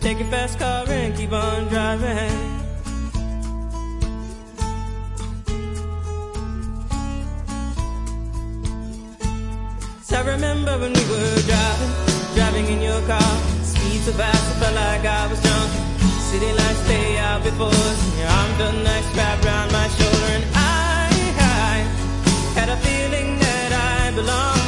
Take your fast car and keep on driving. So I remember when we were driving, driving in your car. Speed so fast, I felt like I was drunk. City lights lay out before us, your arm felt nice wrapped around my shoulder. And I, I had a feeling that I belonged.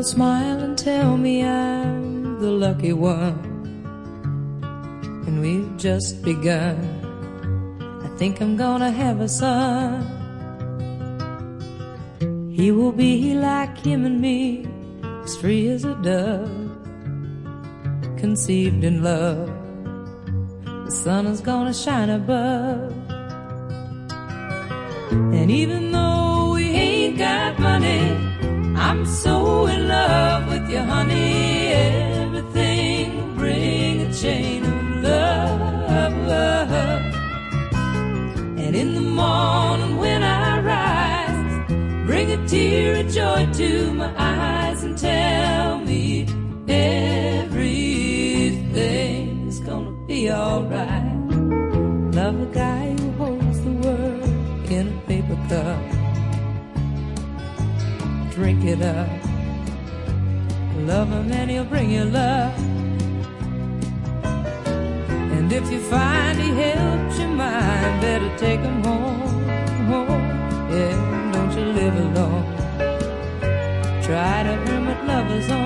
People smile and tell me I'm the lucky one. And we've just begun. I think I'm gonna have a son. He will be like him and me, as free as a dove, conceived in love. The sun is gonna shine above. And even tell me everything's gonna be alright. Love a guy who holds the world in a paper cup. Drink it up. Love him and he'll bring you love. And if you find he helps your mind, better take him home. home. Yeah, don't you live alone. Try to shadows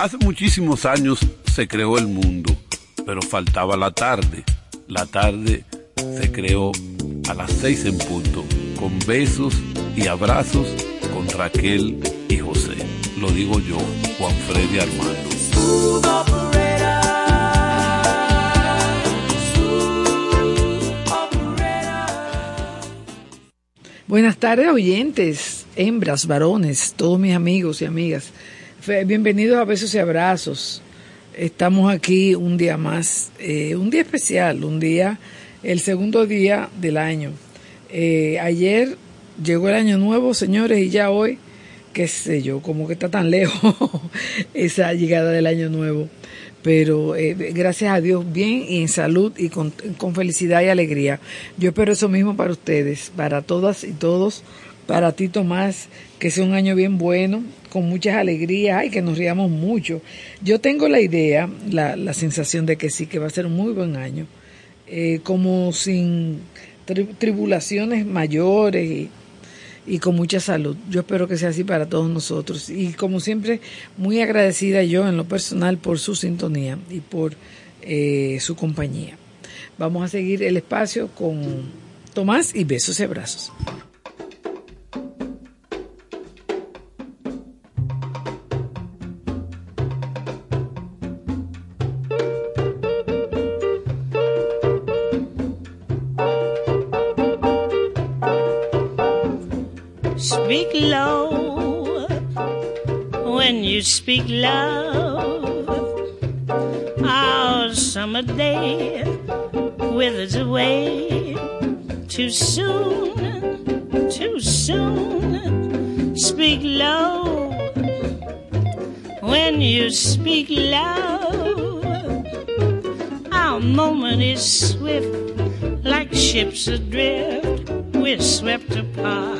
Hace muchísimos años se creó el mundo, pero faltaba la tarde. La tarde se creó a las seis en punto, con besos y abrazos con Raquel y José. Lo digo yo, Juan Freddy Armando. Buenas tardes, oyentes, hembras, varones, todos mis amigos y amigas. Bienvenidos a Besos y Abrazos. Estamos aquí un día más, eh, un día especial, un día, el segundo día del año. Eh, ayer llegó el año nuevo, señores, y ya hoy, qué sé yo, como que está tan lejos esa llegada del año nuevo pero eh, gracias a Dios bien y en salud y con, felicidad y alegría. Yo espero eso mismo para ustedes, para todas y todos, para ti Tomás, que sea un año bien bueno, con muchas alegrías y que nos riamos mucho. Yo tengo la idea, la, la sensación de que sí, que va a ser un muy buen año, eh, como sin tribulaciones mayores y con mucha salud. Yo espero que sea así para todos nosotros. Y como siempre, muy agradecida yo en lo personal por su sintonía y por eh, su compañía. Vamos a seguir el espacio con Tomás y besos y abrazos. Speak love. Our summer day withers away too soon, too soon. Speak low when you speak loud. Our moment is swift, like ships adrift. We're swept apart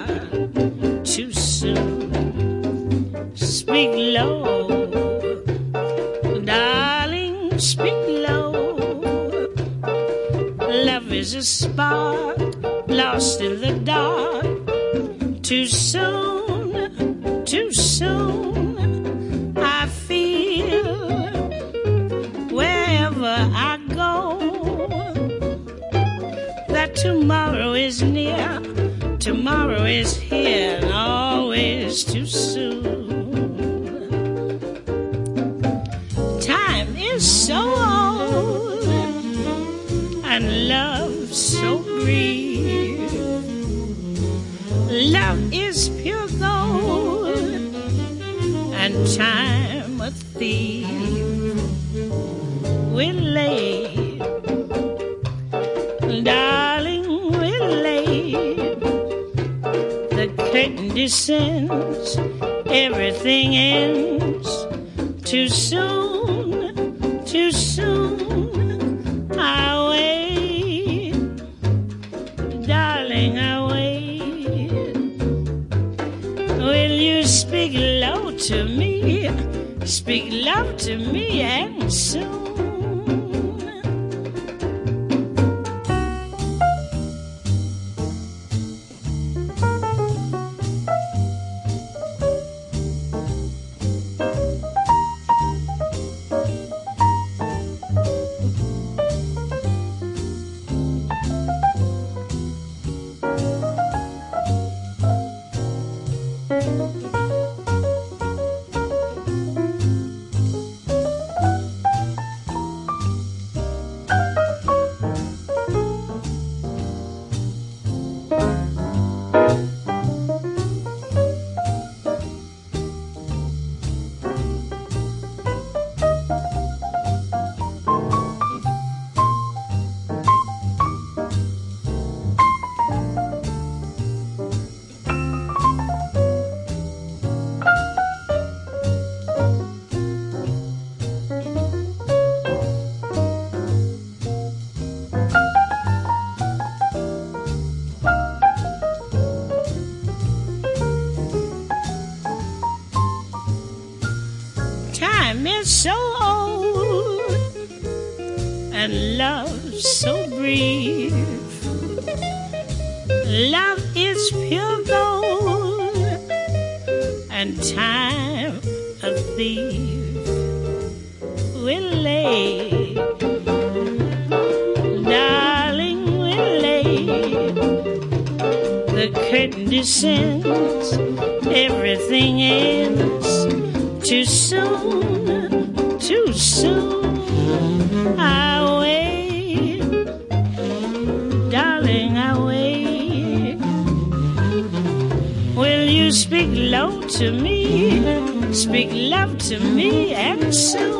Tomorrow is here so old and love so brief. Love is pure gold and time a thief will lay. Darling, will lay. The curtain descends, everything ends too soon soon. I wait, darling, I wait. Will you speak low to me? Speak love to me and soon.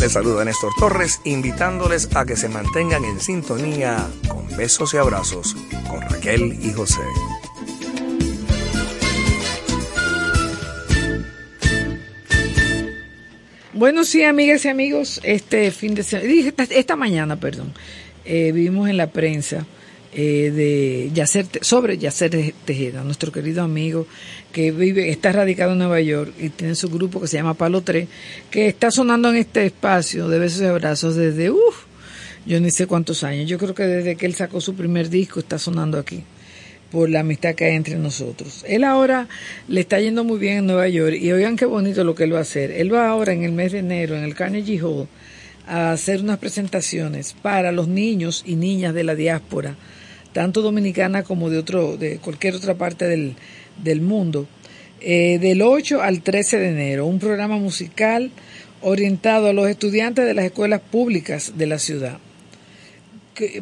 Les saluda Néstor Torres, invitándoles a que se mantengan en sintonía con besos y abrazos con Raquel y José. Bueno, sí, amigas y amigos, este fin de semana, esta, mañana, perdón, eh, vimos en la prensa eh, de Yacer, sobre Yacer Tejeda, nuestro querido amigo que vive, está radicado en Nueva York y tiene su grupo que se llama Palo 3, que está sonando en este espacio de besos y abrazos desde, uff, yo ni sé cuántos años. Yo creo que desde que él sacó su primer disco está sonando aquí por la amistad que hay entre nosotros. Él ahora le está yendo muy bien en Nueva York y oigan qué bonito lo que él va a hacer. Él va ahora en el mes de enero en el Carnegie Hall a hacer unas presentaciones para los niños y niñas de la diáspora tanto dominicana como de otro, de cualquier otra parte del, del mundo, eh, del 8 al 13 de enero, un programa musical orientado a los estudiantes de las escuelas públicas de la ciudad.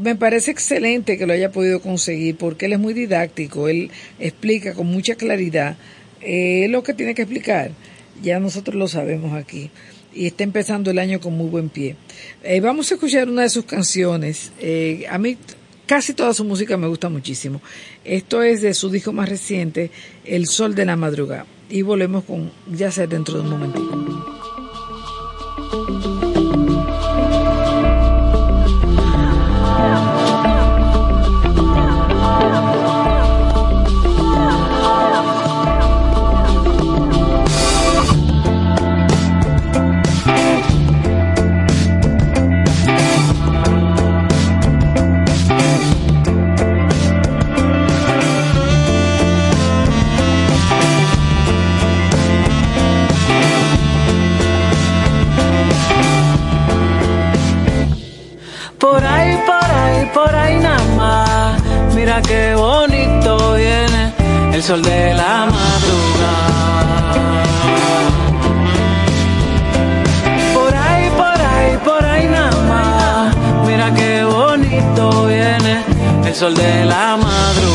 me parece excelente que lo haya podido conseguir porque él es muy didáctico, él explica con mucha claridad eh, lo que tiene que explicar. Ya nosotros lo sabemos aquí y está empezando el año con muy buen pie. Eh, vamos a escuchar una de sus canciones. a mí Casi toda su música me gusta muchísimo. Esto es de su disco más reciente, El Sol de la Madrugada. Y volvemos con ya dentro de un momentito. Sol de la madrugada. Por ahí, por ahí, por ahí nada más. Mira qué bonito viene el sol de la madrugada.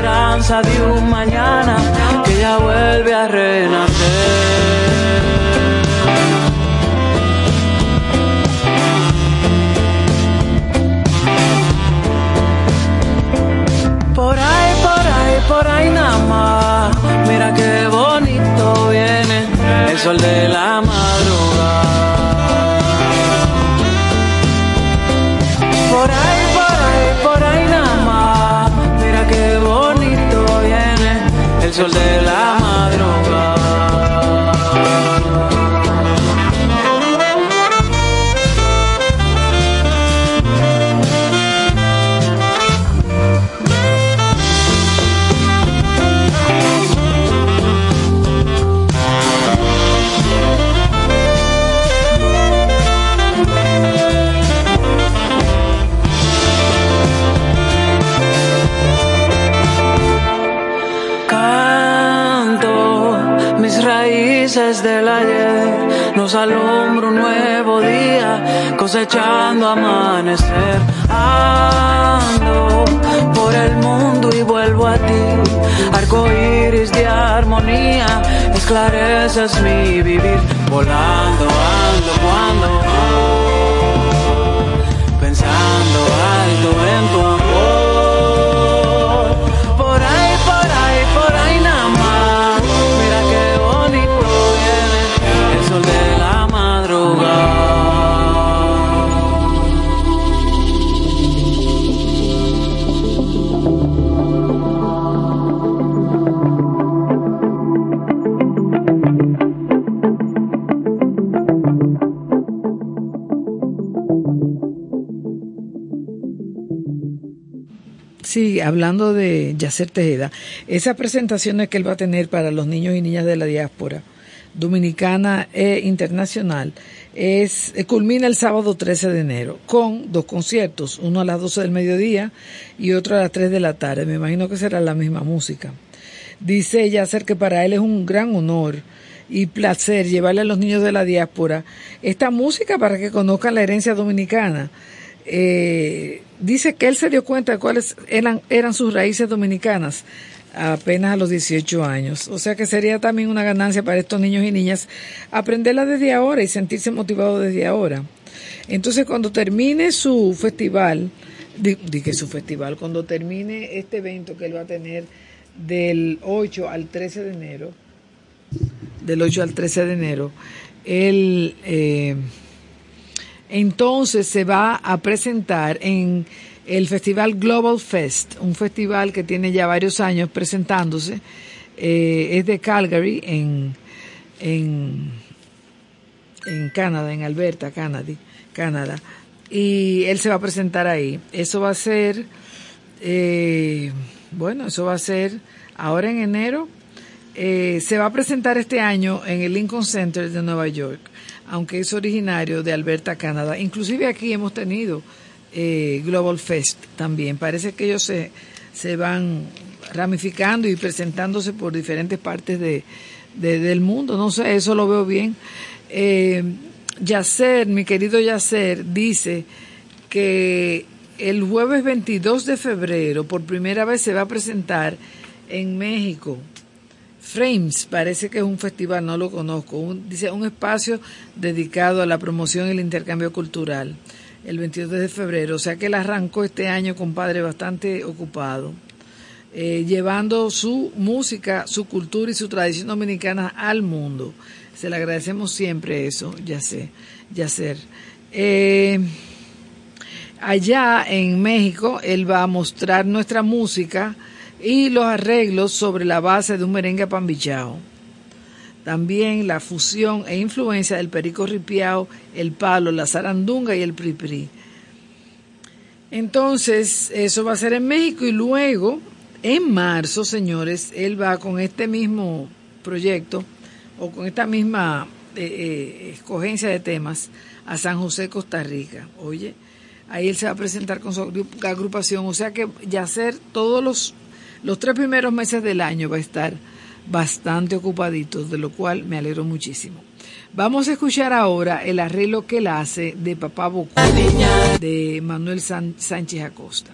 Esperanza de un mañana que ya vuelve a renacer. Por ahí, por ahí, por ahí nada más, mira qué bonito viene el sol de la del ayer nos alumbra un nuevo día, cosechando amanecer. Ando por el mundo y vuelvo a ti, arco iris de armonía, esclareces mi vivir, volando ando cuando pensando alto en tu amor. Hablando de Yacer Tejeda, esas presentaciones que él va a tener para los niños y niñas de la diáspora, dominicana e internacional es eh, culmina el sábado 13 de enero con dos conciertos, uno a las 12 del mediodía y otro a las 3 de la tarde. Me imagino que será la misma música. Dice Yacer que para él es un gran honor y placer llevarle a los niños de la diáspora esta música para que conozcan la herencia dominicana. Eh, dice que él se dio cuenta de cuáles eran, eran sus raíces dominicanas apenas a los 18 años. O sea que sería también una ganancia para estos niños y niñas aprenderla desde ahora y sentirse motivados desde ahora. Entonces cuando termine su festival, di, que su festival, cuando termine este evento que él va a tener del 8 al 13 de enero, del 8 al 13 de enero, él eh, entonces se va a presentar en el Festival Global Fest, un festival que tiene ya varios años presentándose, eh, es de Calgary, en, en, en Canadá, en Alberta, Canadá, Canadá, y él se va a presentar ahí. Eso va a ser, eh, bueno, eso va a ser ahora en enero. Eh, se va a presentar este año en el Lincoln Center de Nueva York, aunque es originario de Alberta, Canadá. Inclusive aquí hemos tenido eh, Global Fest también. Parece que ellos se, se van ramificando y presentándose por diferentes partes de, del mundo. No sé, eso lo veo bien. Eh, Yacer, mi querido Yacer, dice que el jueves 22 de febrero por primera vez se va a presentar en México. Frames, parece que es un festival, no lo conozco, dice un espacio dedicado a la promoción y el intercambio cultural el 22 de febrero, o sea que él arrancó este año, compadre, bastante ocupado, eh, llevando su música, su cultura y su tradición dominicana al mundo. Se le agradecemos siempre eso, ya sé, ya. Eh, allá en México, él va a mostrar nuestra música y los arreglos sobre la base de un merengue pambichao también la fusión e influencia del perico ripiao, el palo, la zarandunga y el pripri. Entonces, eso va a ser en México y luego, en marzo, señores, él va con este mismo proyecto o con esta misma eh, eh, escogencia de temas a San José, Costa Rica. Oye, ahí él se va a presentar con su agrupación, o sea que ya ser todos los, los tres primeros meses del año va a estar bastante ocupaditos, de lo cual me alegro muchísimo. Vamos a escuchar ahora el arreglo que él hace de Papá Bocú de Manuel Sánchez Acosta.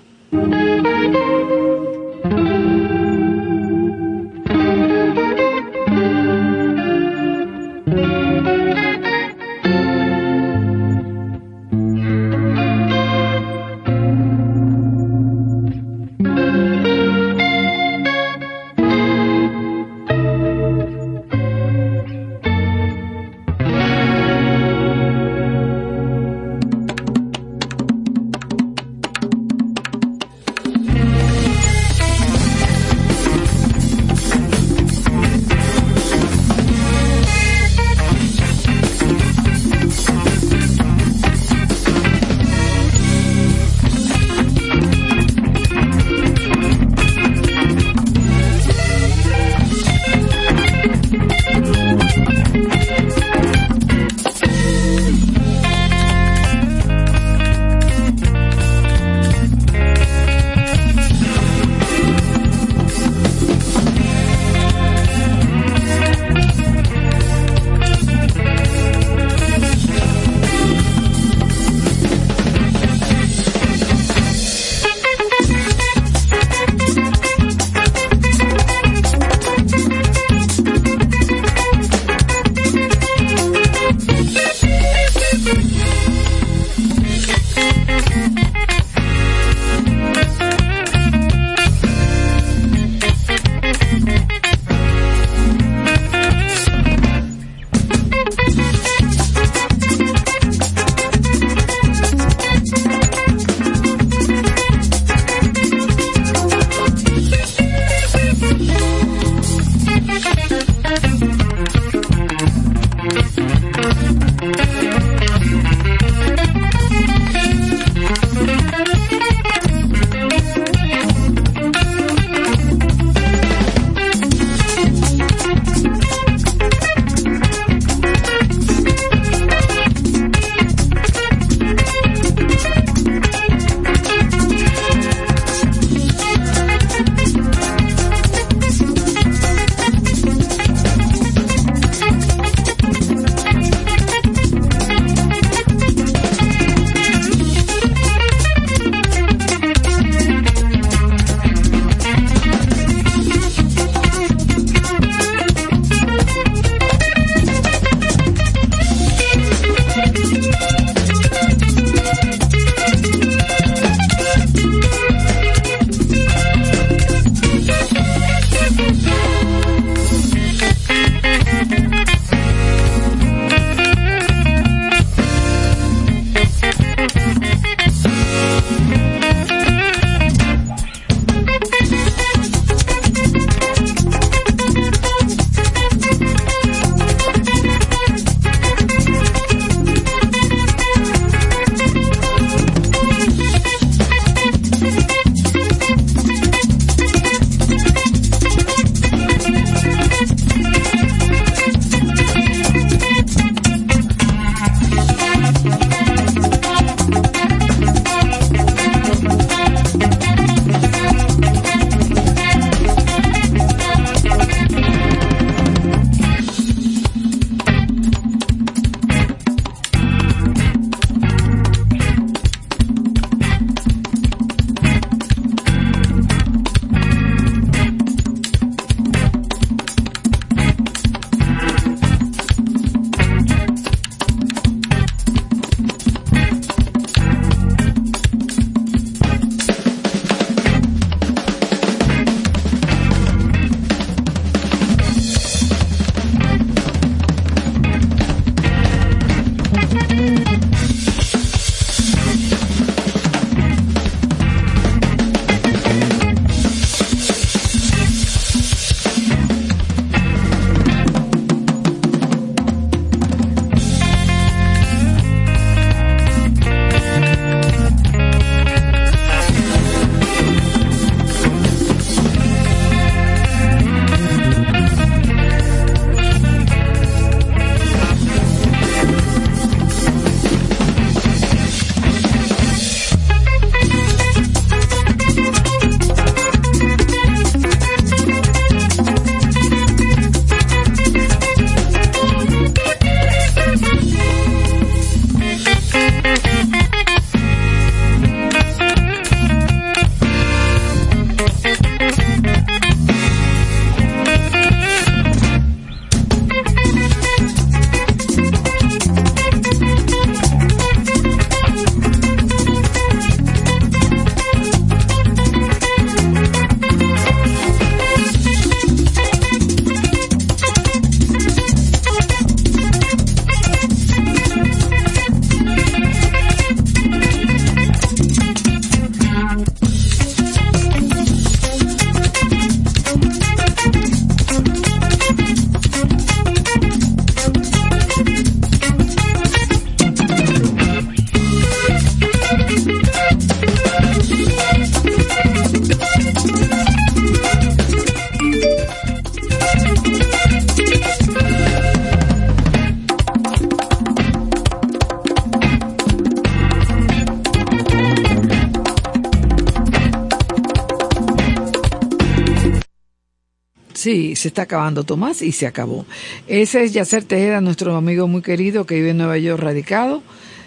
Sí, se está acabando Tomás y se acabó. Ese es Yacer Tejeda, nuestro amigo muy querido que vive en Nueva York radicado.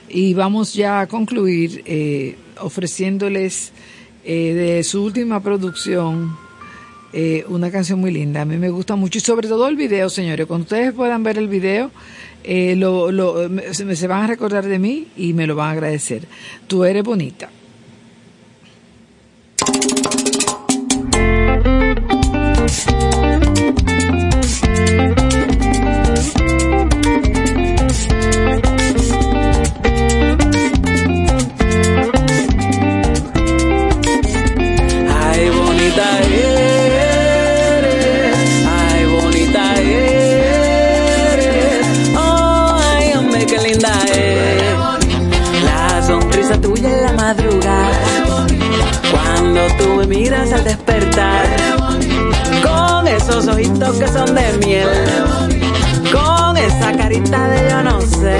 Y vamos ya a concluir eh, ofreciéndoles eh, de su última producción eh, una canción muy linda. A mí me gusta mucho y sobre todo el video, señores. Cuando ustedes puedan ver el video, eh, lo, lo, se, se van a recordar de mí y me lo van a agradecer. Tú eres bonita. Miras al despertar, con esos ojitos que son de miel, con esa carita de yo no sé,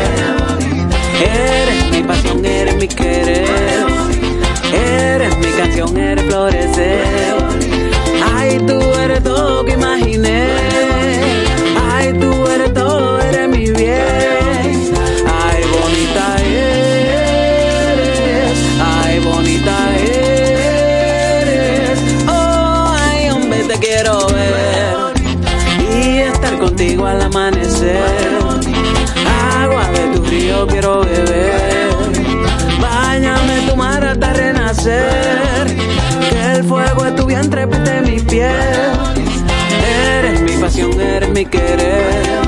eres mi pasión, eres mi querer. Eres mi canción, eres florecer. Ay, tú eres todo que imaginé. Ay, tú eres todo, eres mi bien. Quiero ver. Y estar contigo al amanecer. Agua de tu río quiero beber. Báñame tu mar hasta renacer. Que el fuego de tu vientre pinte mi piel. Eres mi pasión, eres mi querer.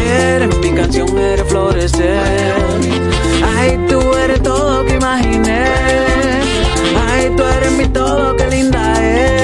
Eres mi canción, eres florecer. Ay, tú eres todo que imaginé. Ay, tú eres mi todo, qué linda es.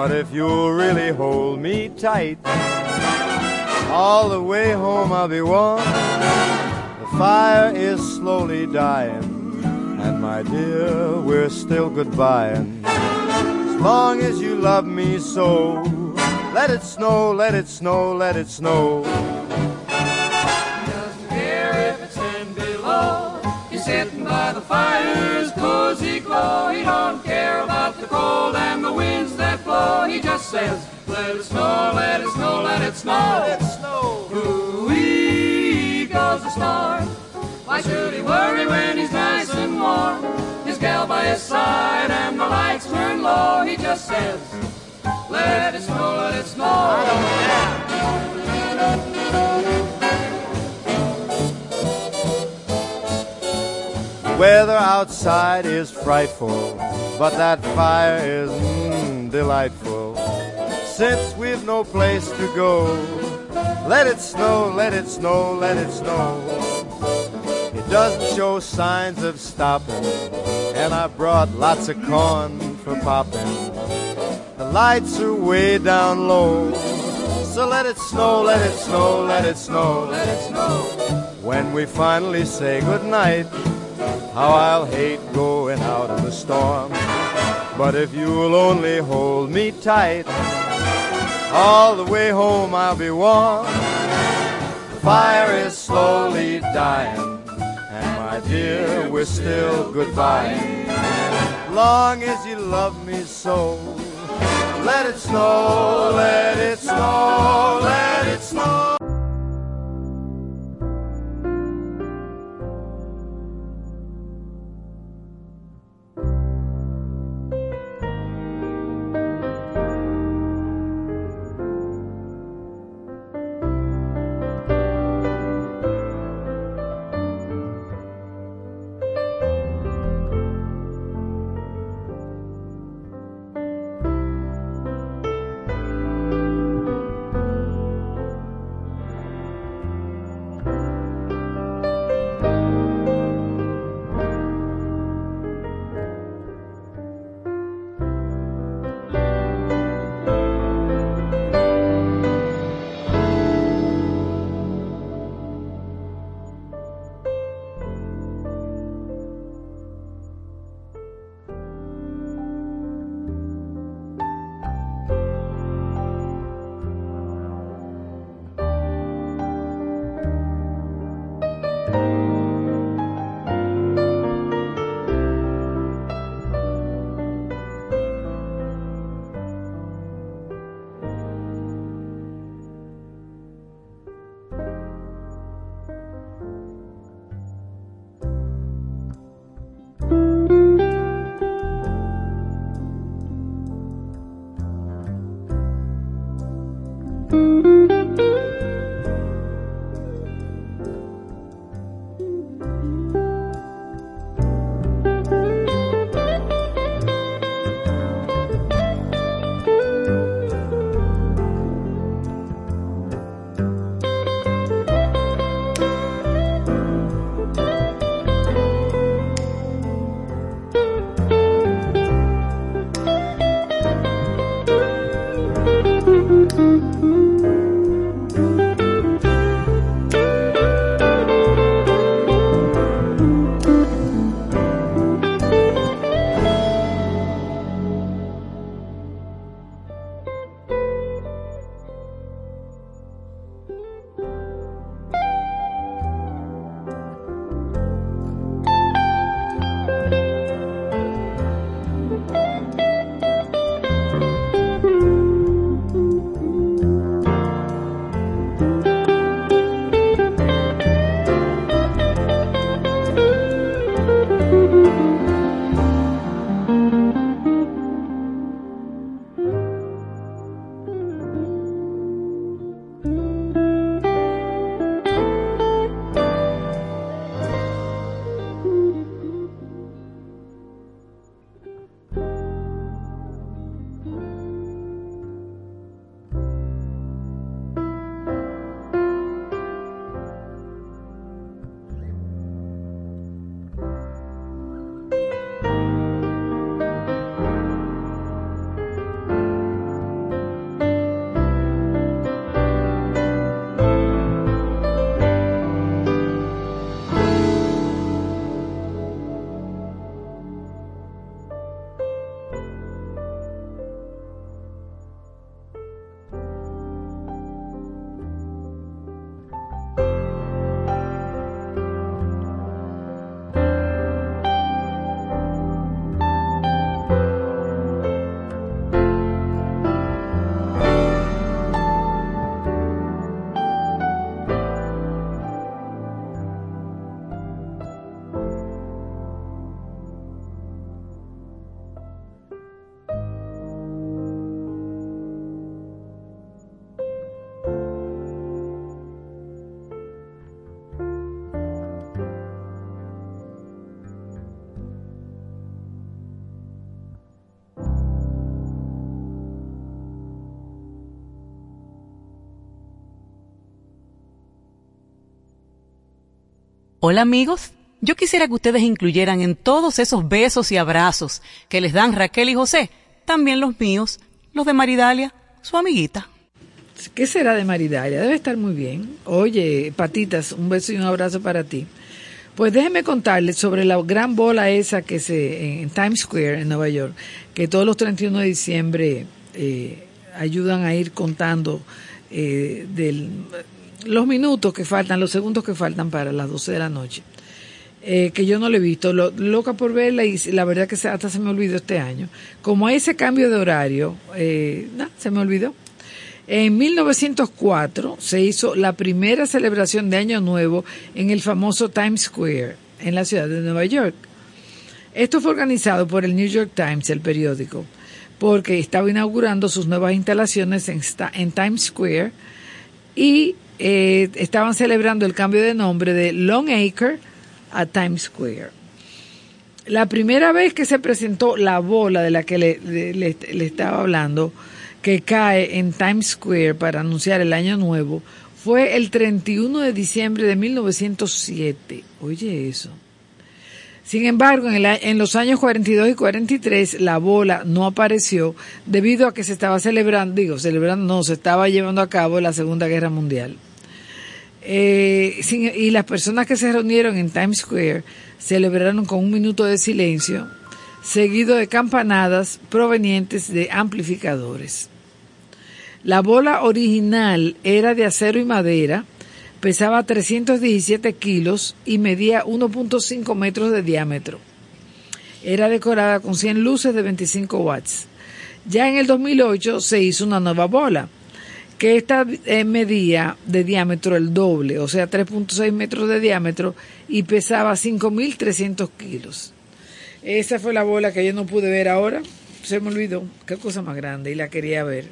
But if you'll really hold me tight, all the way home I'll be warm. The fire is slowly dying, and my dear, we're still goodbying. As long as you love me so, let it snow, let it snow, let it snow. He just says, let it snow, let it snow, let it snow. Let it snow. Ooh-wee goes the star. Why should he worry when he's nice and warm? His gal by his side and the lights turn low. He just says, let it snow, let it snow. I don't care. Weather outside is frightful, but that fire is mm, delightful. Since we've no place to go, let it snow, let it snow, let it snow. It doesn't show signs of stopping, and I brought lots of corn for popping. The lights are way down low, so let it snow, let it snow, let it snow, let it snow. When we finally say goodnight, how I'll hate going out in the storm. But if you'll only hold me tight, all the way home I'll be warm. The fire is slowly dying, and my dear, we're still goodbye. Long as you love me so, let it snow, let it snow, let it snow. Hola amigos, yo quisiera que ustedes incluyeran en todos esos besos y abrazos que les dan Raquel y José, también los míos, los de Maridalia, su amiguita. ¿Qué será de Maridalia? Debe estar muy bien. Oye, patitas, un beso y un abrazo para ti. Pues déjenme contarles sobre la gran bola esa que se en Times Square en Nueva York, que todos los 31 de diciembre eh, ayudan a ir contando eh, del, los minutos que faltan, los segundos que faltan para las 12 de la noche. Eh, que yo no lo he visto, lo, loca por verla y la verdad que hasta se me olvidó este año. Como ese cambio de horario, eh, se me olvidó. En 1904 se hizo la primera celebración de Año Nuevo en el famoso Times Square, en la ciudad de Nueva York. Esto fue organizado por el New York Times, el periódico, porque estaba inaugurando sus nuevas instalaciones en, en Times Square y eh, estaban celebrando el cambio de nombre de Long Acre a Times Square. La primera vez que se presentó la bola de la que le, estaba hablando, que cae en Times Square para anunciar el año nuevo, fue el 31 de diciembre de 1907. Oye eso. Sin embargo, en, en, los años 42 y 43 la bola no apareció debido a que se estaba celebrando, digo, celebrando, no, se estaba llevando a cabo la Segunda Guerra Mundial. Eh, y las personas que se reunieron en Times Square celebraron con un minuto de silencio, seguido de campanadas provenientes de amplificadores. La bola original era de acero y madera, pesaba 317 kilos y medía 1.5 metros de diámetro. Era decorada con 100 luces de 25 watts. Ya en el 2008 se hizo una nueva bola que esta eh, medía de diámetro el doble, o sea, 3.6 metros de diámetro y pesaba 5.300 kilos. Esa fue la bola que yo no pude ver ahora, se me olvidó, qué cosa más grande y la quería ver.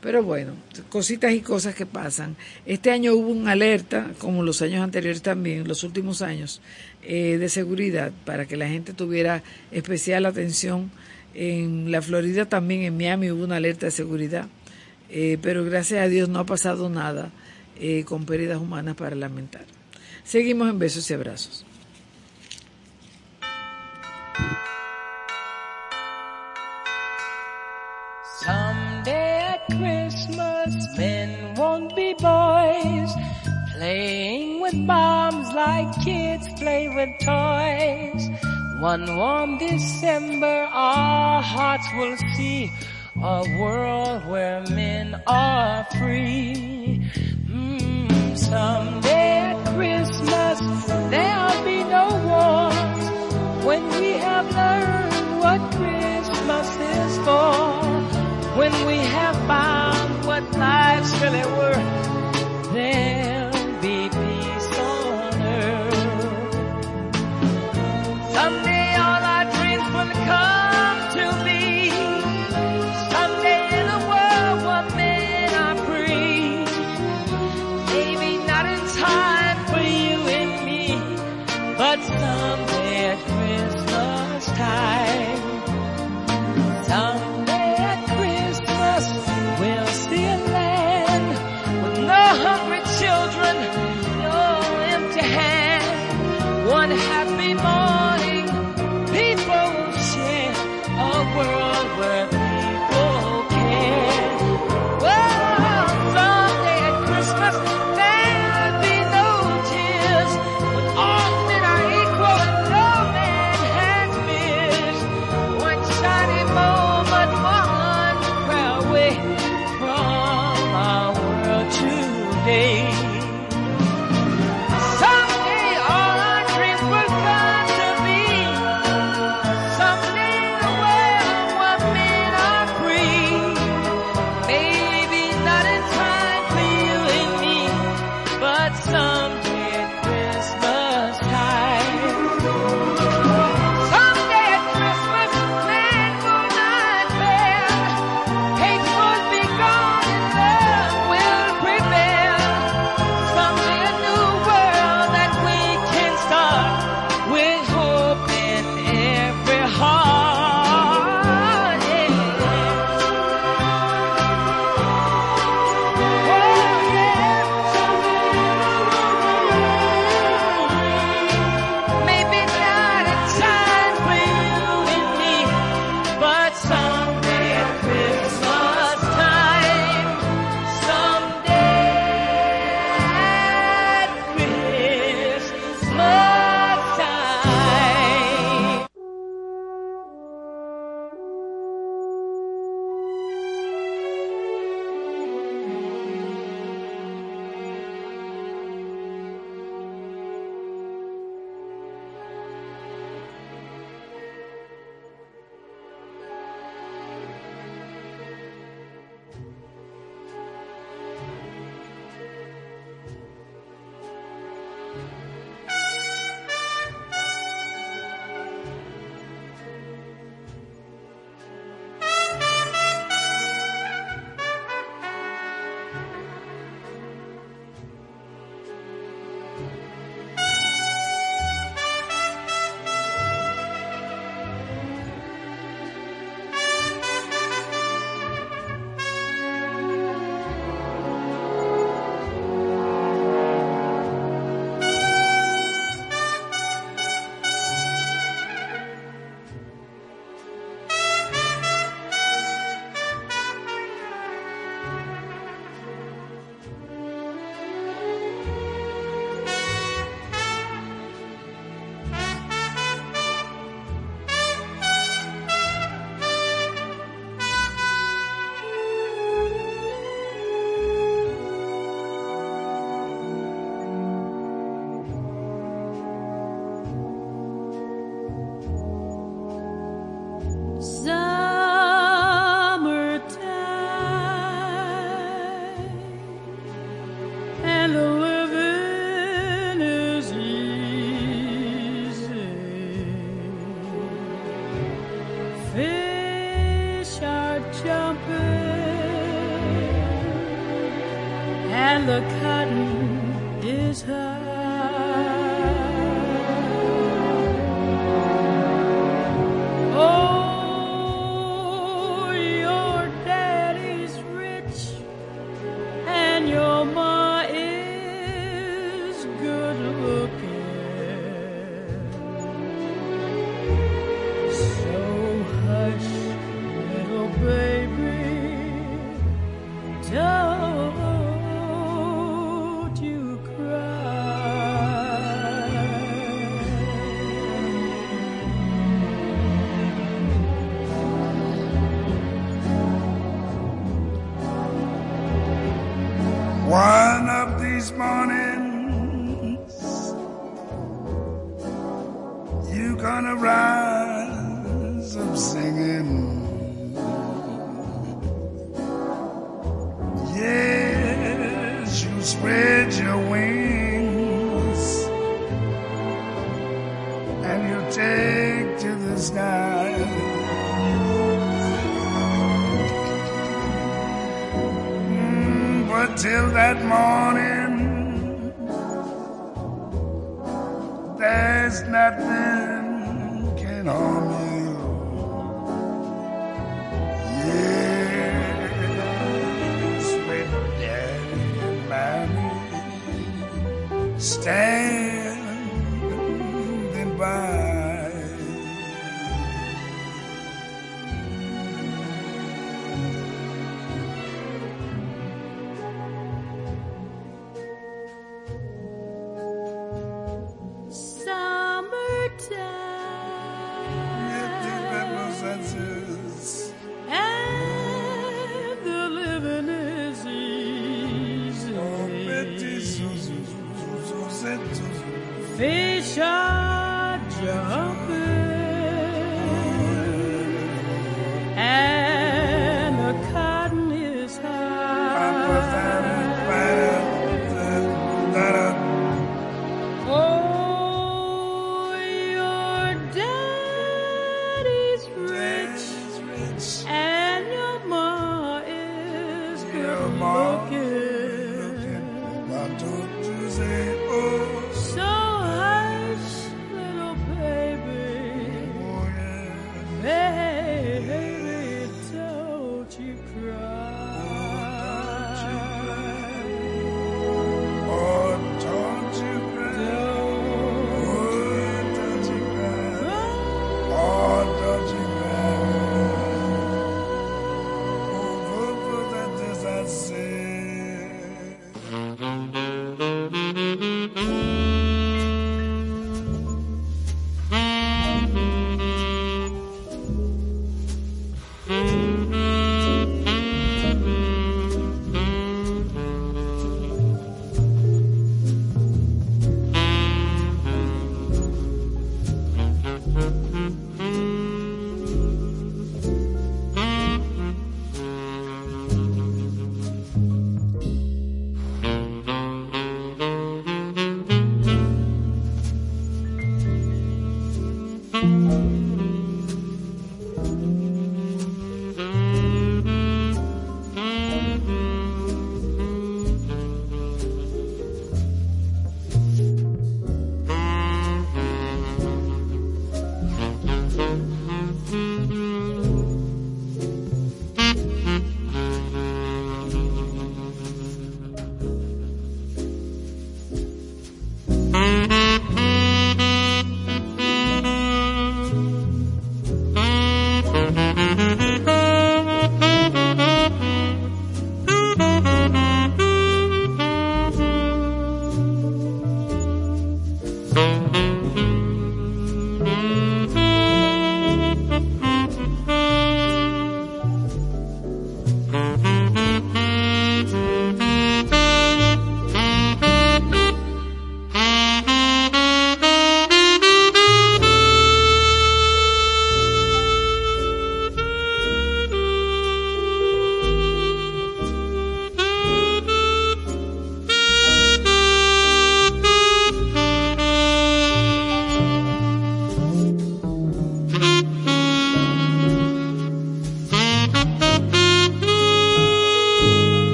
Pero bueno, cositas y cosas que pasan. Este año hubo una alerta, como los años anteriores también, los últimos años, eh, de seguridad para que la gente tuviera especial atención. En la Florida también, en Miami, hubo una alerta de seguridad eh, pero gracias a Dios no ha pasado nada eh, con pérdidas humanas para lamentar. Seguimos en besos y abrazos. Someday at Christmas, men won't be boys, playing with bombs like kids play with toys. One warm December, our hearts will see a world where men are free. Mm, someday at Christmas there'll be no wars when we have learned what Christmas is for. When we have found what life's really worth,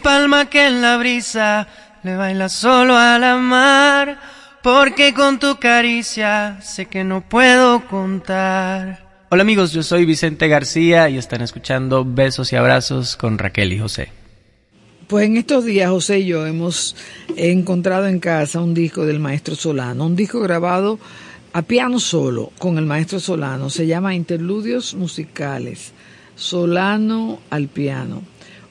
Palma que en la brisa le baila solo a la mar, porque con tu caricia sé que no puedo contar. Hola amigos, yo soy Vicente García y están escuchando Besos y Abrazos con Raquel y José. Pues en estos días José y yo hemos encontrado en casa un disco del maestro Solano, un disco grabado a piano solo con el maestro Solano, se llama Interludios Musicales, Solano al piano.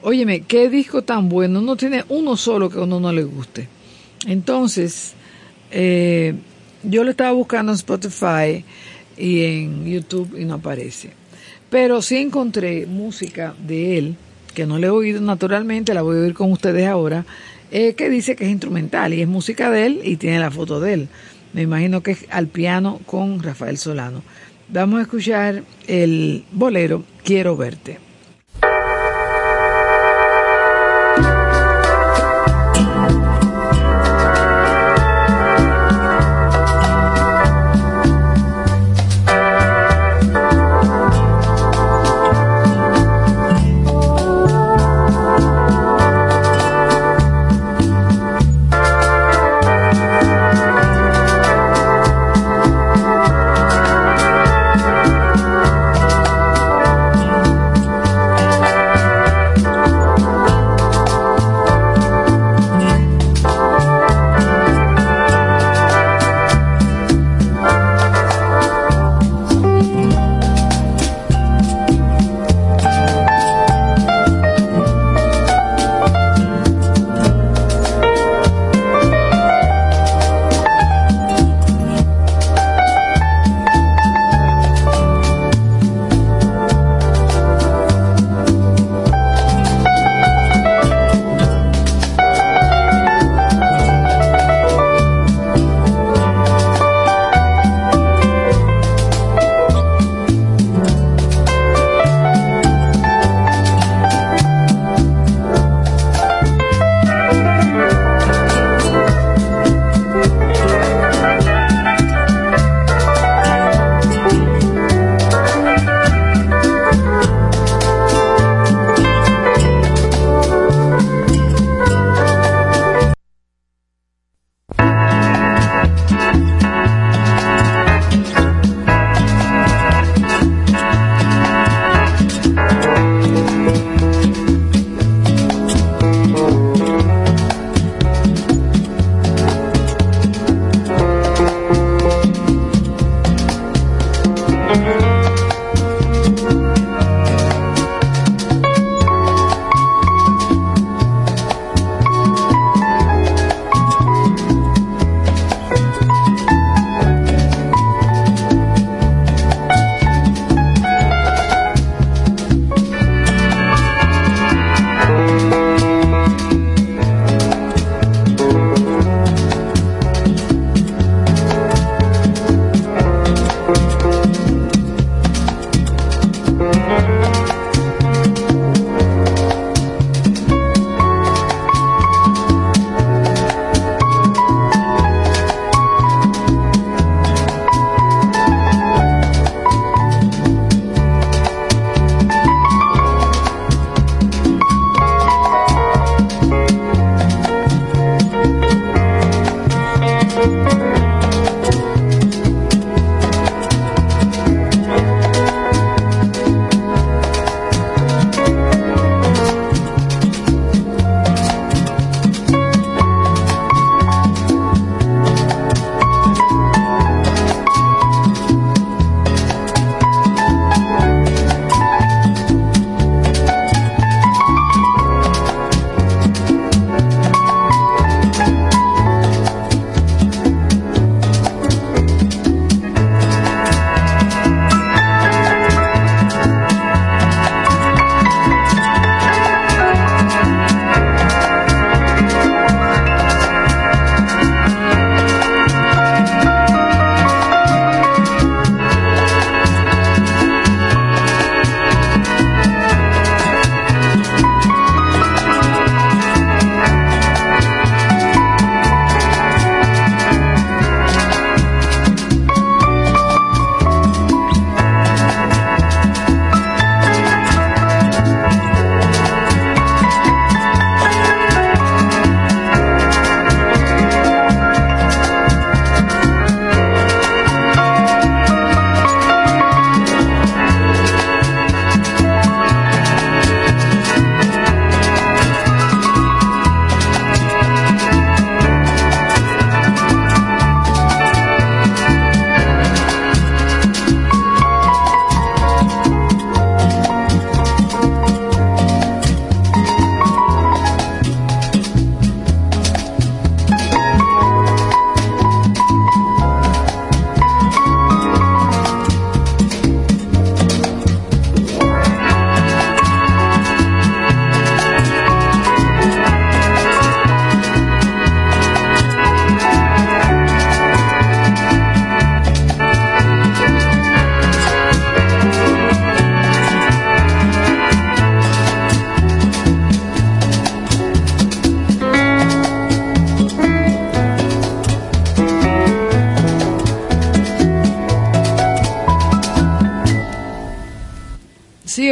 Óyeme, qué disco tan bueno, no tiene uno solo que a uno no le guste. Entonces, eh, yo lo estaba buscando en Spotify y en YouTube y no aparece. Pero sí encontré música de él, que no le he oído naturalmente, la voy a oír con ustedes ahora, eh, que dice que es instrumental y es música de él y tiene la foto de él. Me imagino que es al piano con Rafael Solano. Vamos a escuchar el bolero Quiero verte.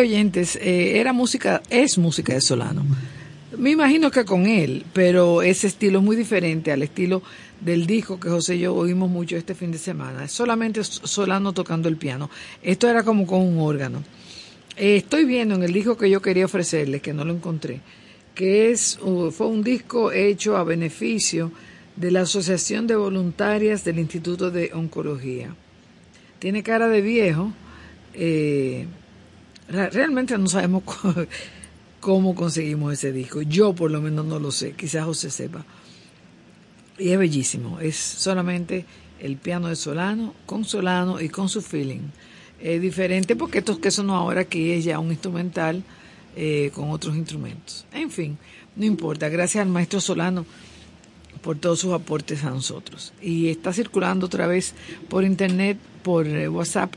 Oyentes, eh, era música, es música de Solano. Me imagino que con él, pero ese estilo es muy diferente al estilo del disco que José y yo oímos mucho este fin de semana. Solamente Solano tocando el piano. Esto era como con un órgano. Eh, estoy viendo en el disco que yo quería ofrecerles, que no lo encontré, que es fue un disco hecho a beneficio de la Asociación de Voluntarias del Instituto de Oncología. Tiene cara de viejo. Eh, realmente no sabemos cómo conseguimos ese disco. Yo por lo menos no lo sé. Quizás José sepa. Y es bellísimo. Es solamente el piano de Solano, con Solano y con su feeling. Es diferente porque esto que sonó ahora aquí es ya un instrumental eh, con otros instrumentos. En fin, no importa. Gracias al maestro Solano por todos sus aportes a nosotros. Y está circulando otra vez por internet, por eh, WhatsApp,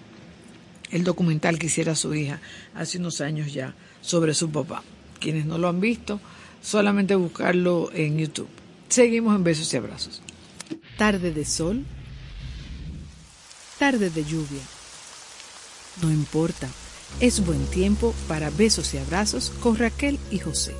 el documental que hiciera su hija hace unos años ya sobre su papá. Quienes no lo han visto, solamente buscarlo en YouTube. Seguimos en besos y abrazos. Tarde de sol, tarde de lluvia. No importa, es buen tiempo para besos y abrazos con Raquel y José.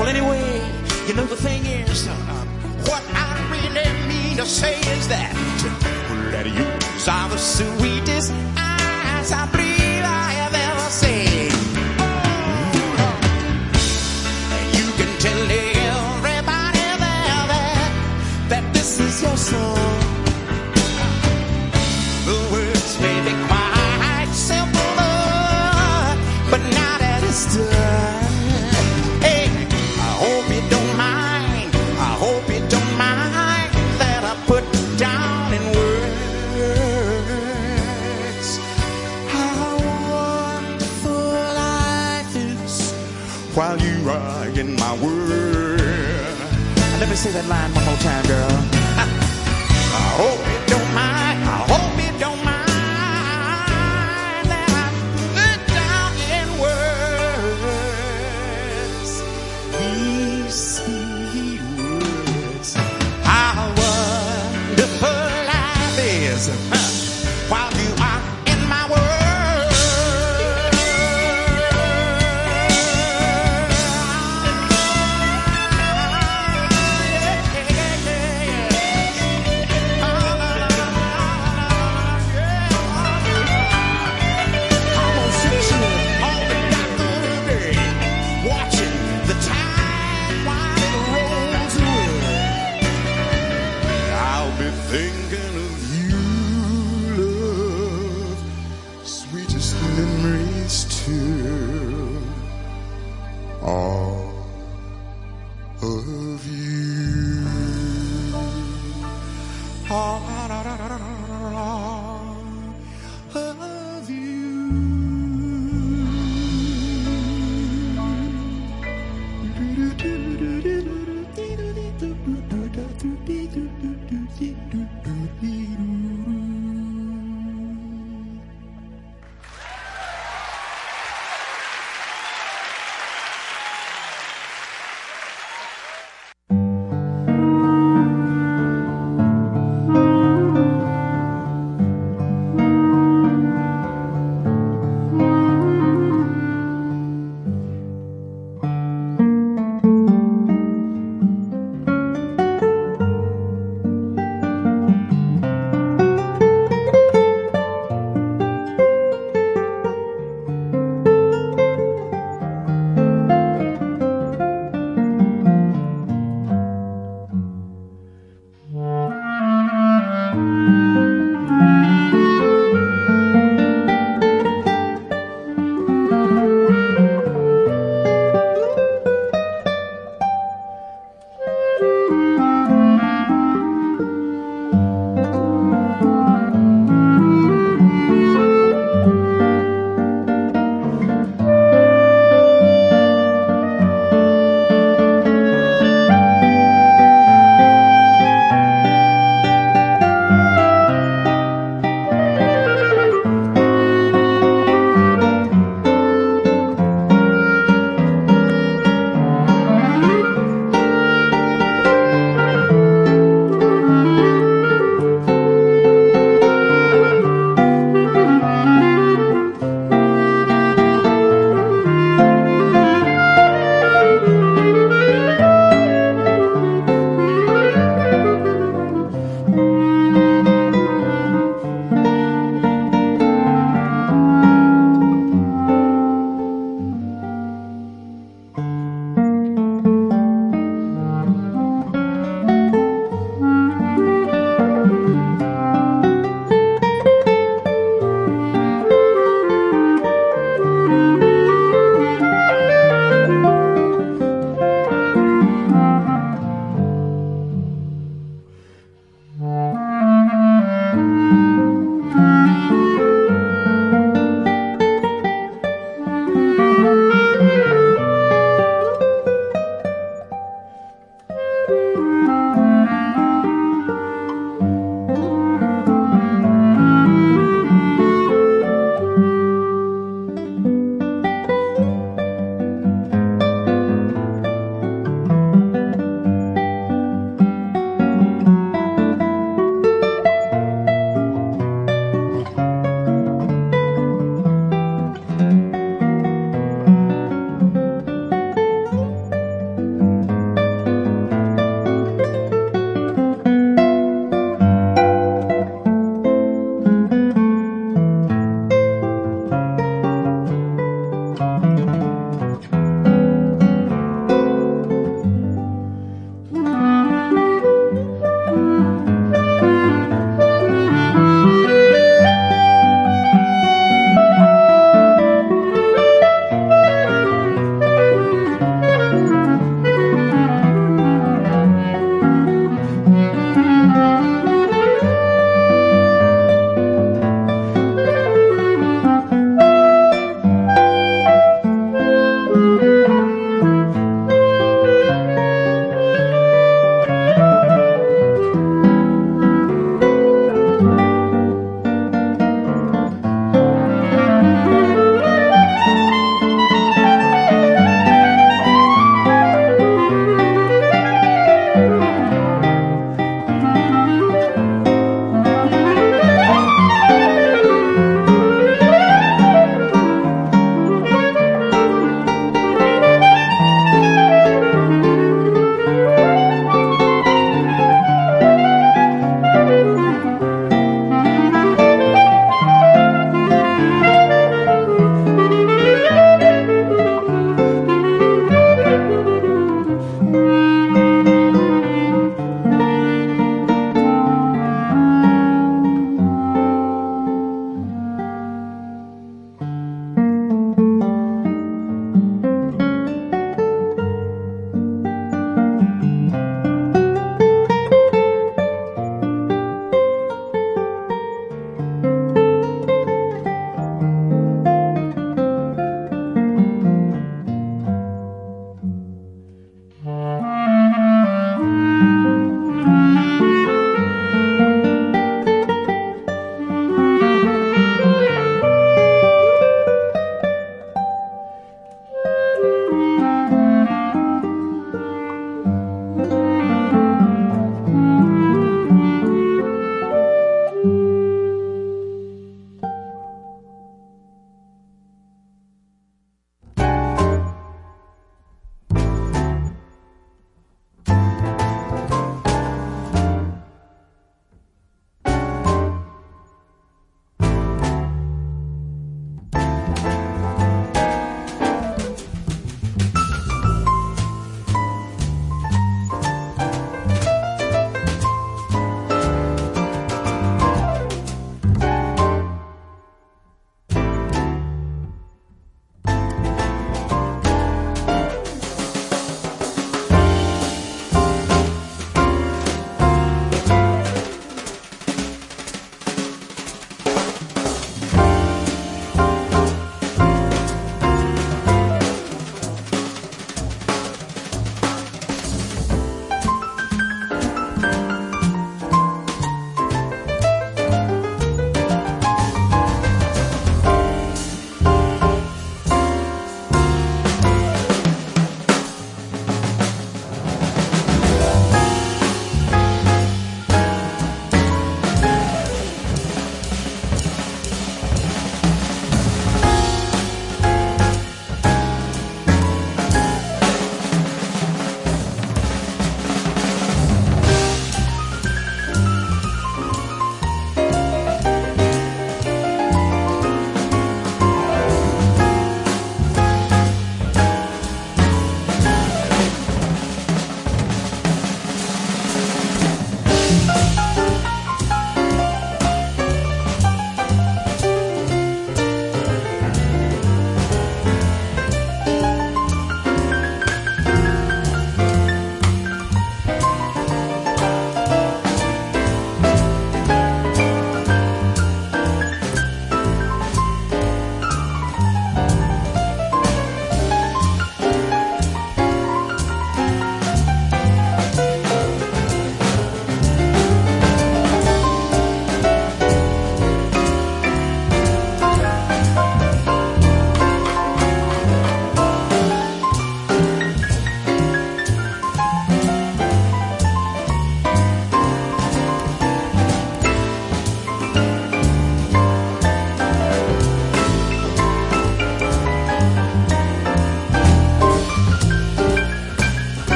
Well, anyway, you know the thing is, uh, what I really mean to say is that the people that use are the sweetest eyes I bleed. say that line one more time, girl.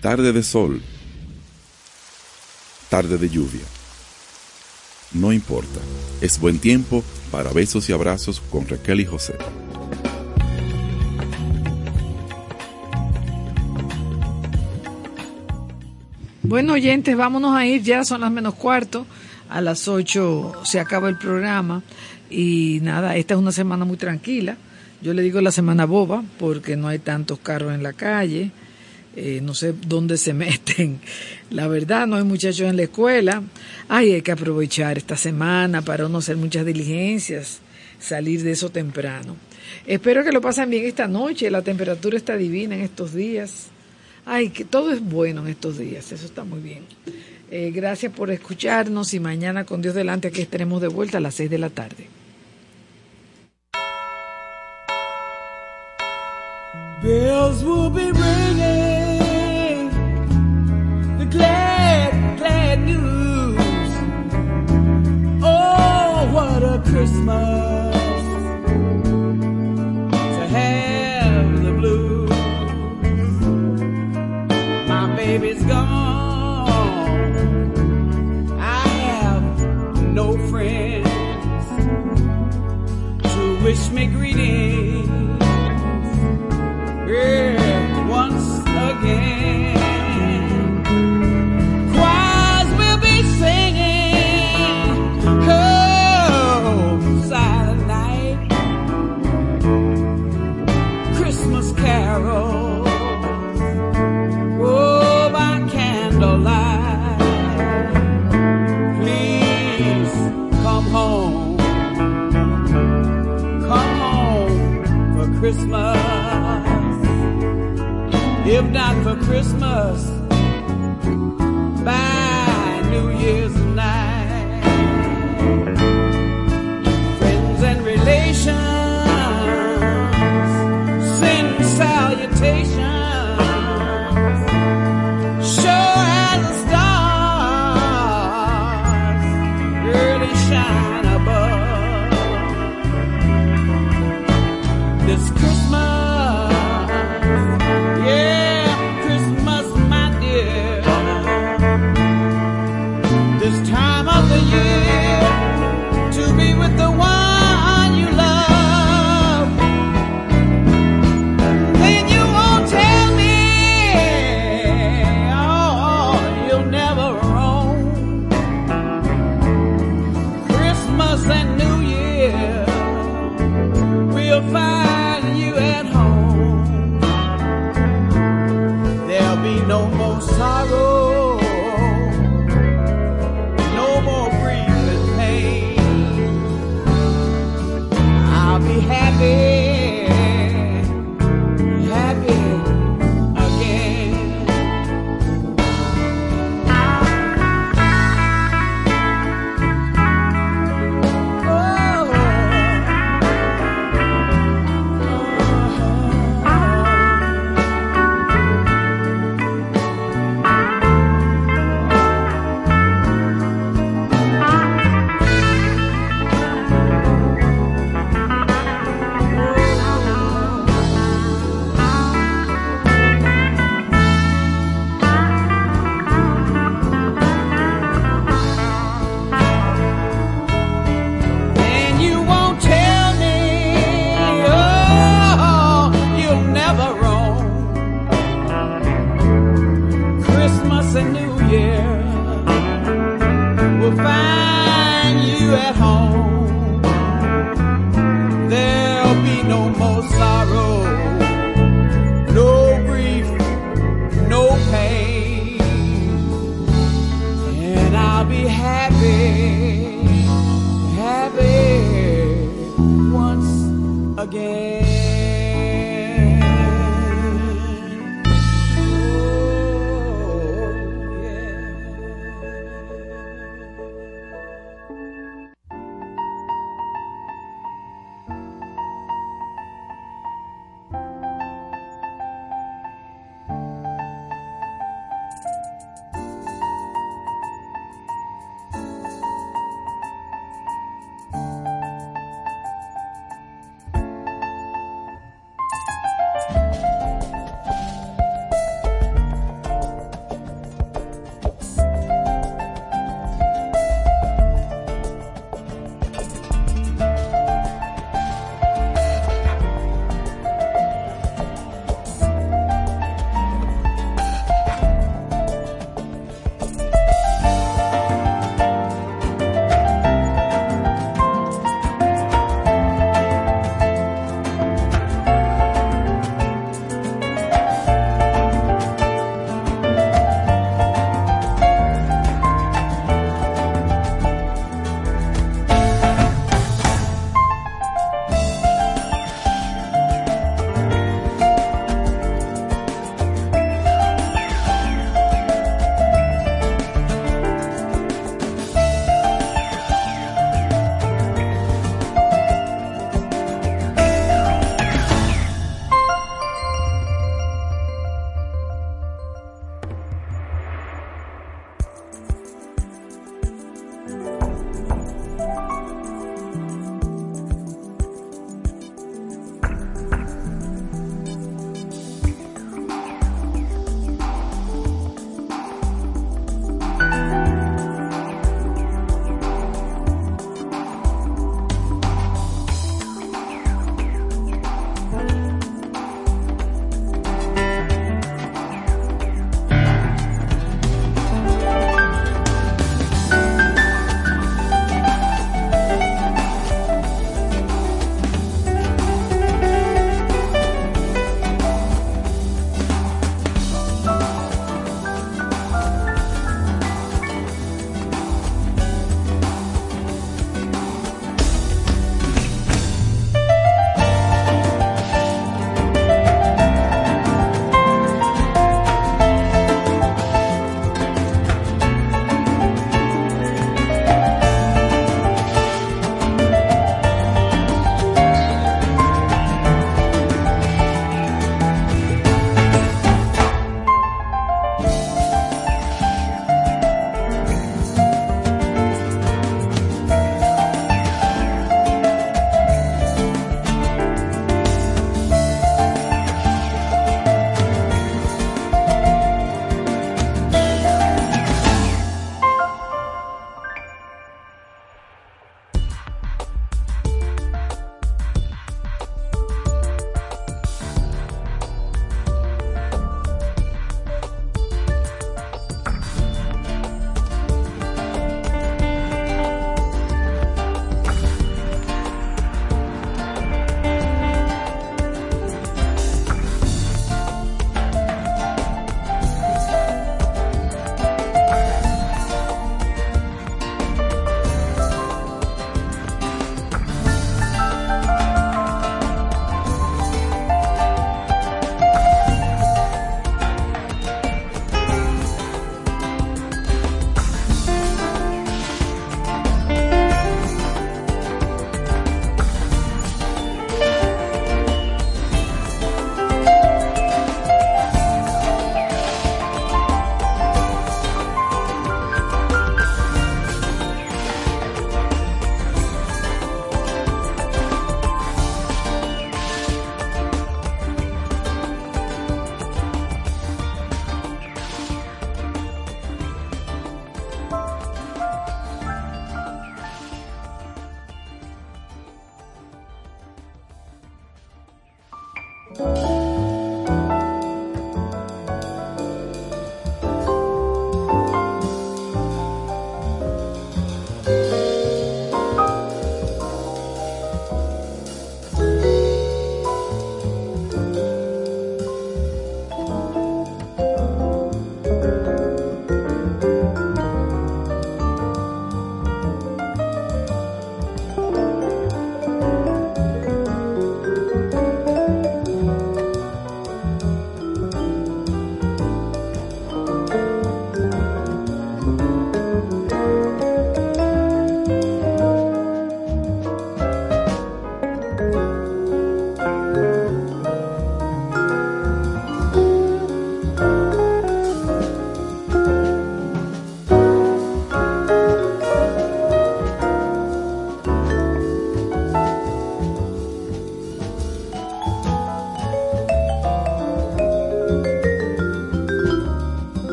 Tarde de sol, tarde de lluvia. No importa, es buen tiempo para besos y abrazos con Raquel y José. Bueno, oyentes, vámonos a ir ya, son las menos cuarto. A las ocho se acaba el programa. Y nada, esta es una semana muy tranquila. Yo le digo la semana boba porque no hay tantos carros en la calle. Eh, no sé dónde se meten. La verdad, no hay muchachos en la escuela. Ay, hay que aprovechar esta semana para no hacer muchas diligencias, salir de eso temprano. Espero que lo pasen bien esta noche. La temperatura está divina en estos días. Ay, que todo es bueno en estos días. Eso está muy bien. Eh, gracias por escucharnos y mañana con Dios delante aquí estaremos de vuelta a las seis de la tarde. Bells will be ringing Christmas gift for Christmas.